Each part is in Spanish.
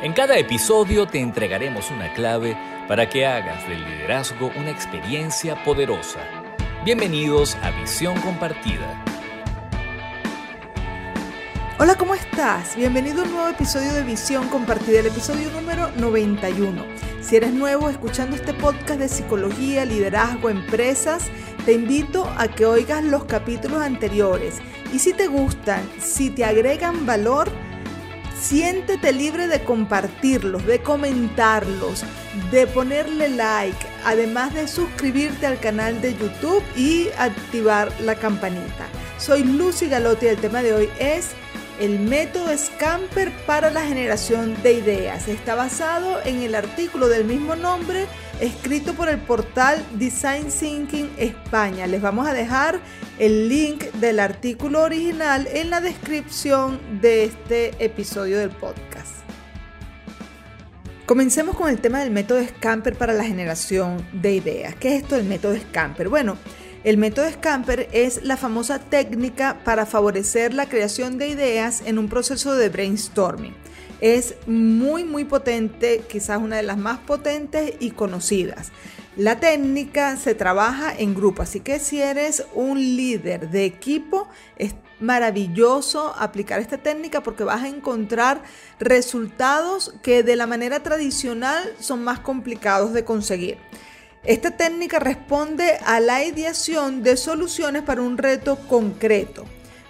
En cada episodio te entregaremos una clave para que hagas del liderazgo una experiencia poderosa. Bienvenidos a Visión Compartida. Hola, ¿cómo estás? Bienvenido a un nuevo episodio de Visión Compartida, el episodio número 91. Si eres nuevo escuchando este podcast de psicología, liderazgo, empresas, te invito a que oigas los capítulos anteriores. Y si te gustan, si te agregan valor, Siéntete libre de compartirlos, de comentarlos, de ponerle like, además de suscribirte al canal de YouTube y activar la campanita. Soy Lucy Galotti y el tema de hoy es el método Scamper para la generación de ideas. Está basado en el artículo del mismo nombre escrito por el portal Design Thinking España. Les vamos a dejar el link del artículo original en la descripción de este episodio del podcast. Comencemos con el tema del método Scamper para la generación de ideas. ¿Qué es esto del método Scamper? Bueno, el método Scamper es la famosa técnica para favorecer la creación de ideas en un proceso de brainstorming. Es muy muy potente, quizás una de las más potentes y conocidas. La técnica se trabaja en grupo, así que si eres un líder de equipo, es maravilloso aplicar esta técnica porque vas a encontrar resultados que de la manera tradicional son más complicados de conseguir. Esta técnica responde a la ideación de soluciones para un reto concreto.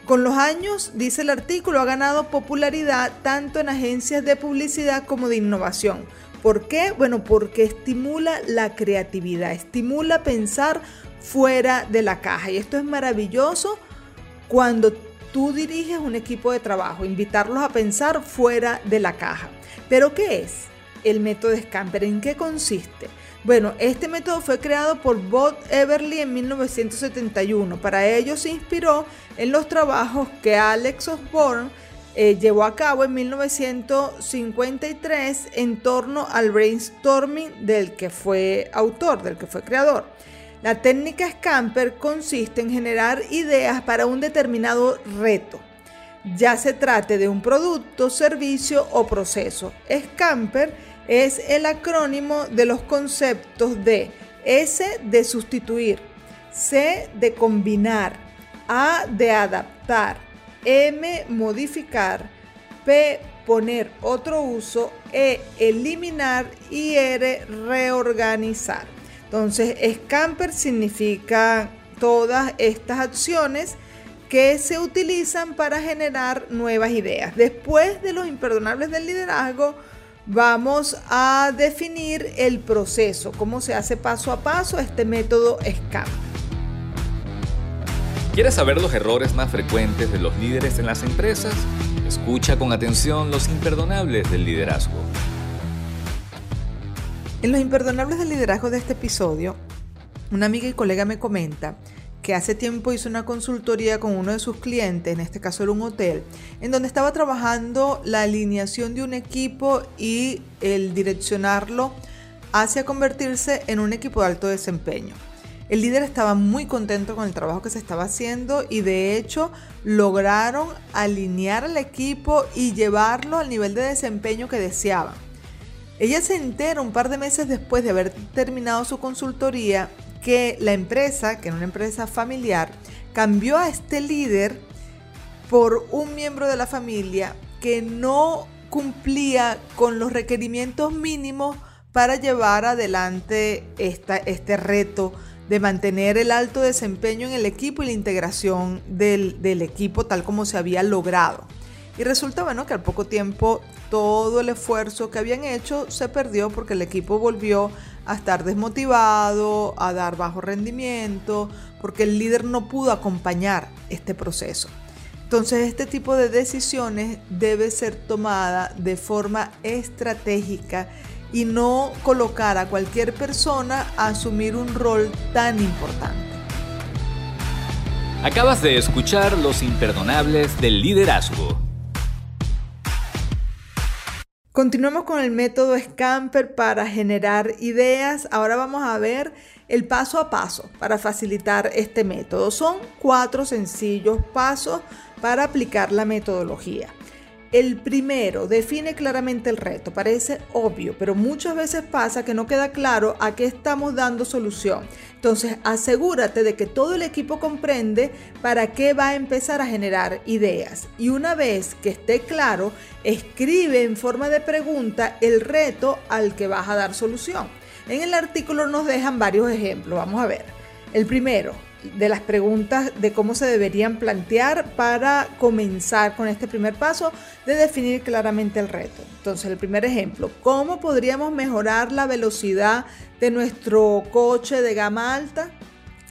Con los años, dice el artículo, ha ganado popularidad tanto en agencias de publicidad como de innovación. ¿Por qué? Bueno, porque estimula la creatividad, estimula pensar fuera de la caja. Y esto es maravilloso cuando tú diriges un equipo de trabajo, invitarlos a pensar fuera de la caja. ¿Pero qué es el método Scamper? ¿En qué consiste? Bueno, este método fue creado por Bob Everly en 1971. Para ello se inspiró en los trabajos que Alex Osborne eh, llevó a cabo en 1953 en torno al brainstorming del que fue autor, del que fue creador. La técnica Scamper consiste en generar ideas para un determinado reto, ya se trate de un producto, servicio o proceso. Scamper es el acrónimo de los conceptos de S de sustituir, C de combinar, A de adaptar, M modificar, P poner otro uso, E eliminar y R reorganizar. Entonces, Scamper significa todas estas acciones que se utilizan para generar nuevas ideas. Después de los imperdonables del liderazgo, vamos a definir el proceso, cómo se hace paso a paso este método SCAM. ¿Quieres saber los errores más frecuentes de los líderes en las empresas? Escucha con atención los imperdonables del liderazgo. En los imperdonables del liderazgo de este episodio, una amiga y colega me comenta hace tiempo hizo una consultoría con uno de sus clientes, en este caso era un hotel, en donde estaba trabajando la alineación de un equipo y el direccionarlo hacia convertirse en un equipo de alto desempeño. El líder estaba muy contento con el trabajo que se estaba haciendo y de hecho lograron alinear al equipo y llevarlo al nivel de desempeño que deseaban. Ella se entera un par de meses después de haber terminado su consultoría que la empresa, que era una empresa familiar, cambió a este líder por un miembro de la familia que no cumplía con los requerimientos mínimos para llevar adelante este reto de mantener el alto desempeño en el equipo y la integración del, del equipo tal como se había logrado. Y resulta bueno que al poco tiempo todo el esfuerzo que habían hecho se perdió porque el equipo volvió a estar desmotivado, a dar bajo rendimiento, porque el líder no pudo acompañar este proceso. Entonces este tipo de decisiones debe ser tomada de forma estratégica y no colocar a cualquier persona a asumir un rol tan importante. Acabas de escuchar Los Imperdonables del Liderazgo Continuamos con el método Scamper para generar ideas. Ahora vamos a ver el paso a paso para facilitar este método. Son cuatro sencillos pasos para aplicar la metodología. El primero define claramente el reto, parece obvio, pero muchas veces pasa que no queda claro a qué estamos dando solución. Entonces asegúrate de que todo el equipo comprende para qué va a empezar a generar ideas. Y una vez que esté claro, escribe en forma de pregunta el reto al que vas a dar solución. En el artículo nos dejan varios ejemplos, vamos a ver. El primero, de las preguntas de cómo se deberían plantear para comenzar con este primer paso de definir claramente el reto. Entonces, el primer ejemplo, ¿cómo podríamos mejorar la velocidad de nuestro coche de gama alta?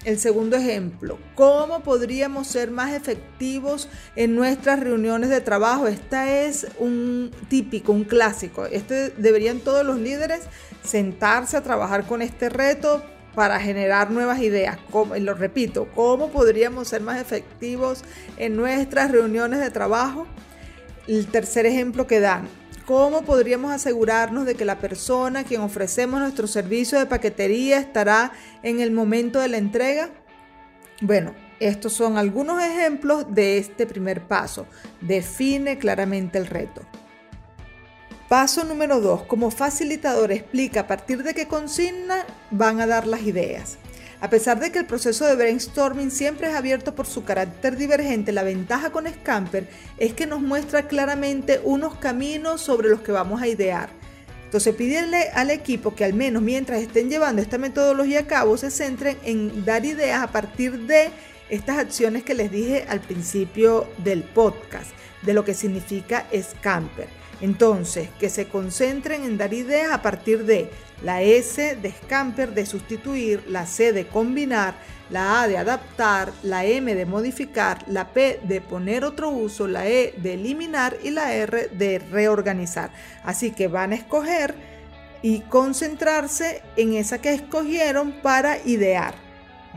El segundo ejemplo, ¿cómo podríamos ser más efectivos en nuestras reuniones de trabajo? Esta es un típico, un clásico. Este deberían todos los líderes sentarse a trabajar con este reto para generar nuevas ideas. Como, lo repito, ¿cómo podríamos ser más efectivos en nuestras reuniones de trabajo? El tercer ejemplo que dan, ¿cómo podríamos asegurarnos de que la persona a quien ofrecemos nuestro servicio de paquetería estará en el momento de la entrega? Bueno, estos son algunos ejemplos de este primer paso. Define claramente el reto. Paso número 2. Como facilitador explica a partir de qué consigna van a dar las ideas. A pesar de que el proceso de brainstorming siempre es abierto por su carácter divergente, la ventaja con Scamper es que nos muestra claramente unos caminos sobre los que vamos a idear. Entonces pídele al equipo que al menos mientras estén llevando esta metodología a cabo se centren en dar ideas a partir de estas acciones que les dije al principio del podcast, de lo que significa Scamper. Entonces, que se concentren en dar ideas a partir de la S de scamper de sustituir, la C de combinar, la A de adaptar, la M de modificar, la P de poner otro uso, la E de eliminar y la R de reorganizar. Así que van a escoger y concentrarse en esa que escogieron para idear.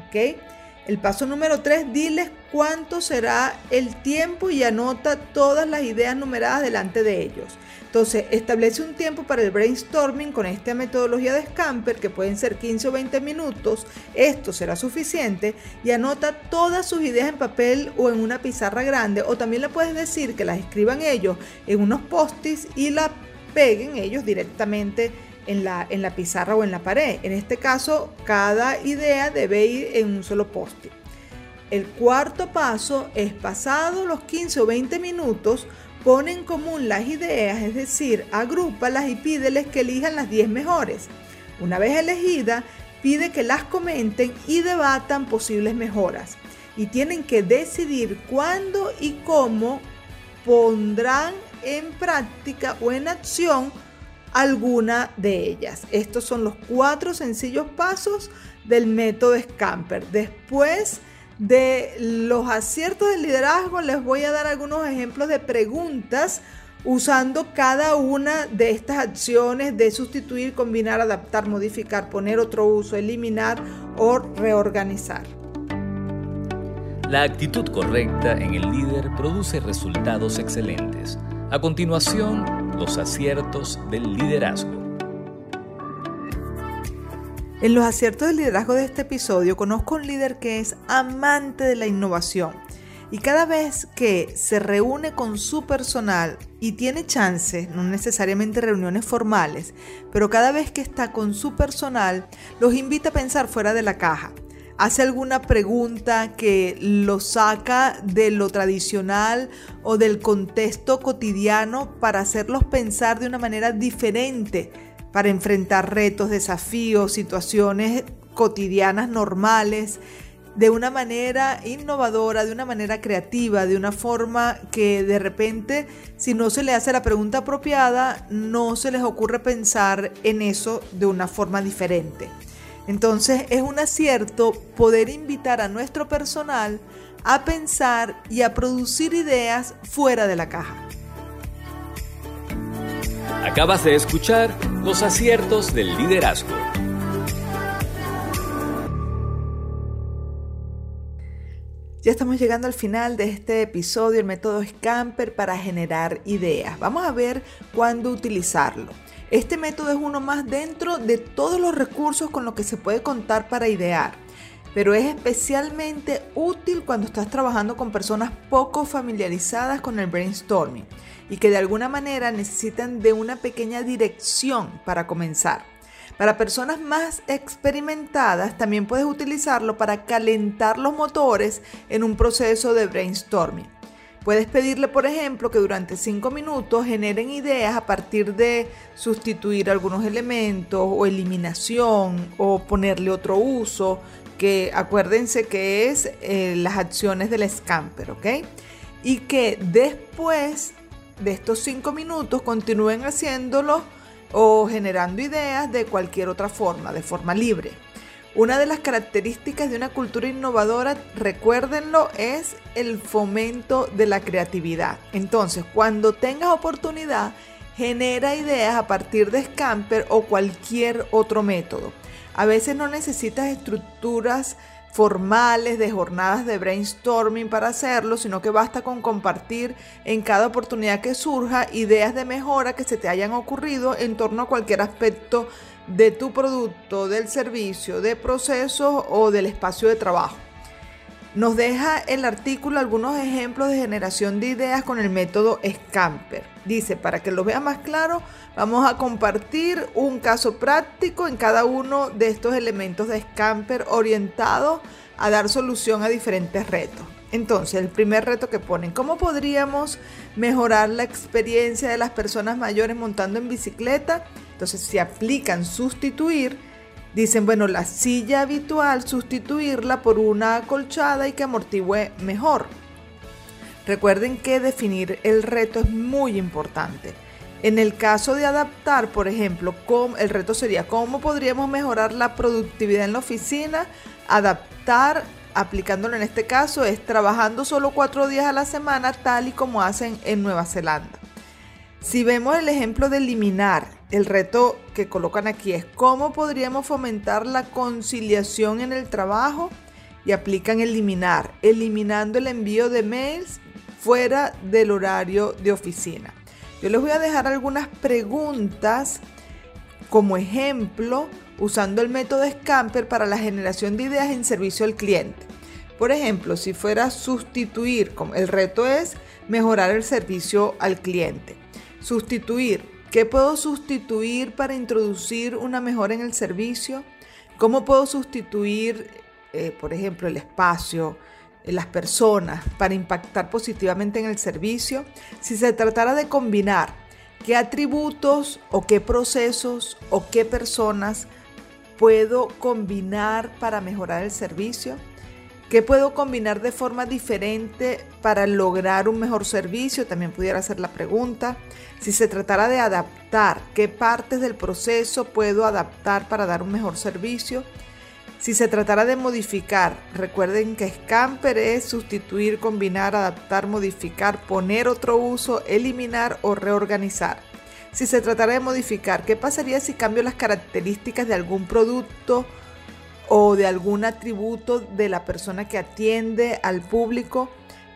¿Ok? El paso número 3, diles cuánto será el tiempo y anota todas las ideas numeradas delante de ellos. Entonces, establece un tiempo para el brainstorming con esta metodología de Scamper, que pueden ser 15 o 20 minutos. Esto será suficiente. Y anota todas sus ideas en papel o en una pizarra grande. O también le puedes decir que las escriban ellos en unos post-its y la peguen ellos directamente en la, en la pizarra o en la pared. En este caso, cada idea debe ir en un solo post-it. El cuarto paso es pasado los 15 o 20 minutos, pone en común las ideas, es decir, agrúpalas y pídeles que elijan las 10 mejores. Una vez elegida, pide que las comenten y debatan posibles mejoras. Y tienen que decidir cuándo y cómo pondrán en práctica o en acción alguna de ellas. Estos son los cuatro sencillos pasos del método Scamper. Después de los aciertos del liderazgo, les voy a dar algunos ejemplos de preguntas usando cada una de estas acciones de sustituir, combinar, adaptar, modificar, poner otro uso, eliminar o reorganizar. La actitud correcta en el líder produce resultados excelentes. A continuación, los aciertos del liderazgo. En los aciertos del liderazgo de este episodio conozco un líder que es amante de la innovación. Y cada vez que se reúne con su personal y tiene chances, no necesariamente reuniones formales, pero cada vez que está con su personal, los invita a pensar fuera de la caja. Hace alguna pregunta que lo saca de lo tradicional o del contexto cotidiano para hacerlos pensar de una manera diferente, para enfrentar retos, desafíos, situaciones cotidianas normales, de una manera innovadora, de una manera creativa, de una forma que de repente, si no se le hace la pregunta apropiada, no se les ocurre pensar en eso de una forma diferente. Entonces es un acierto poder invitar a nuestro personal a pensar y a producir ideas fuera de la caja. Acabas de escuchar los aciertos del liderazgo. Ya estamos llegando al final de este episodio, el método Scamper para generar ideas. Vamos a ver cuándo utilizarlo. Este método es uno más dentro de todos los recursos con los que se puede contar para idear. Pero es especialmente útil cuando estás trabajando con personas poco familiarizadas con el brainstorming y que de alguna manera necesitan de una pequeña dirección para comenzar. Para personas más experimentadas también puedes utilizarlo para calentar los motores en un proceso de brainstorming. Puedes pedirle, por ejemplo, que durante 5 minutos generen ideas a partir de sustituir algunos elementos o eliminación o ponerle otro uso, que acuérdense que es eh, las acciones del scamper, ¿ok? Y que después de estos 5 minutos continúen haciéndolo o generando ideas de cualquier otra forma, de forma libre. Una de las características de una cultura innovadora, recuérdenlo, es el fomento de la creatividad. Entonces, cuando tengas oportunidad, genera ideas a partir de Scamper o cualquier otro método. A veces no necesitas estructuras formales de jornadas de brainstorming para hacerlo, sino que basta con compartir en cada oportunidad que surja ideas de mejora que se te hayan ocurrido en torno a cualquier aspecto de tu producto, del servicio, de procesos o del espacio de trabajo. Nos deja el artículo algunos ejemplos de generación de ideas con el método Scamper. Dice, para que lo vea más claro, vamos a compartir un caso práctico en cada uno de estos elementos de Scamper orientados a dar solución a diferentes retos. Entonces, el primer reto que ponen, ¿cómo podríamos mejorar la experiencia de las personas mayores montando en bicicleta? Entonces, si aplican sustituir, dicen, bueno, la silla habitual, sustituirla por una acolchada y que amortigüe mejor. Recuerden que definir el reto es muy importante. En el caso de adaptar, por ejemplo, el reto sería cómo podríamos mejorar la productividad en la oficina. Adaptar, aplicándolo en este caso, es trabajando solo cuatro días a la semana, tal y como hacen en Nueva Zelanda. Si vemos el ejemplo de eliminar, el reto que colocan aquí es cómo podríamos fomentar la conciliación en el trabajo y aplican eliminar, eliminando el envío de mails fuera del horario de oficina. Yo les voy a dejar algunas preguntas como ejemplo usando el método Scamper para la generación de ideas en servicio al cliente. Por ejemplo, si fuera sustituir, el reto es mejorar el servicio al cliente. Sustituir, ¿Qué puedo sustituir para introducir una mejora en el servicio? ¿Cómo puedo sustituir, eh, por ejemplo, el espacio, eh, las personas para impactar positivamente en el servicio? Si se tratara de combinar qué atributos o qué procesos o qué personas puedo combinar para mejorar el servicio? ¿Qué puedo combinar de forma diferente para lograr un mejor servicio? También pudiera ser la pregunta. Si se tratara de adaptar, ¿qué partes del proceso puedo adaptar para dar un mejor servicio? Si se tratara de modificar, recuerden que Scamper es sustituir, combinar, adaptar, modificar, poner otro uso, eliminar o reorganizar. Si se tratara de modificar, ¿qué pasaría si cambio las características de algún producto? O de algún atributo de la persona que atiende al público.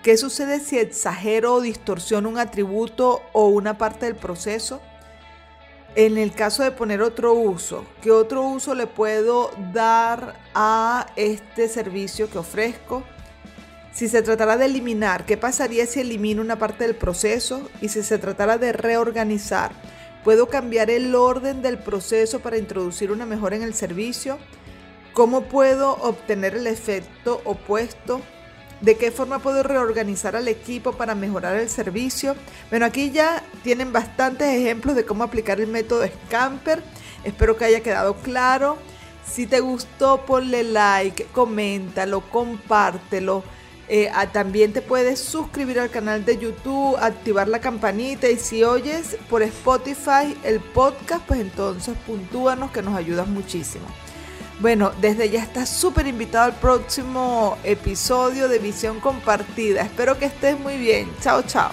¿Qué sucede si exagero o distorsiono un atributo o una parte del proceso? En el caso de poner otro uso, ¿qué otro uso le puedo dar a este servicio que ofrezco? Si se tratara de eliminar, ¿qué pasaría si elimino una parte del proceso? Y si se tratara de reorganizar, ¿puedo cambiar el orden del proceso para introducir una mejora en el servicio? ¿Cómo puedo obtener el efecto opuesto? ¿De qué forma puedo reorganizar al equipo para mejorar el servicio? Bueno, aquí ya tienen bastantes ejemplos de cómo aplicar el método Scamper. Espero que haya quedado claro. Si te gustó, ponle like, coméntalo, compártelo. Eh, ah, también te puedes suscribir al canal de YouTube, activar la campanita y si oyes por Spotify el podcast, pues entonces puntúanos que nos ayudas muchísimo. Bueno, desde ya estás súper invitado al próximo episodio de Visión Compartida. Espero que estés muy bien. Chao, chao.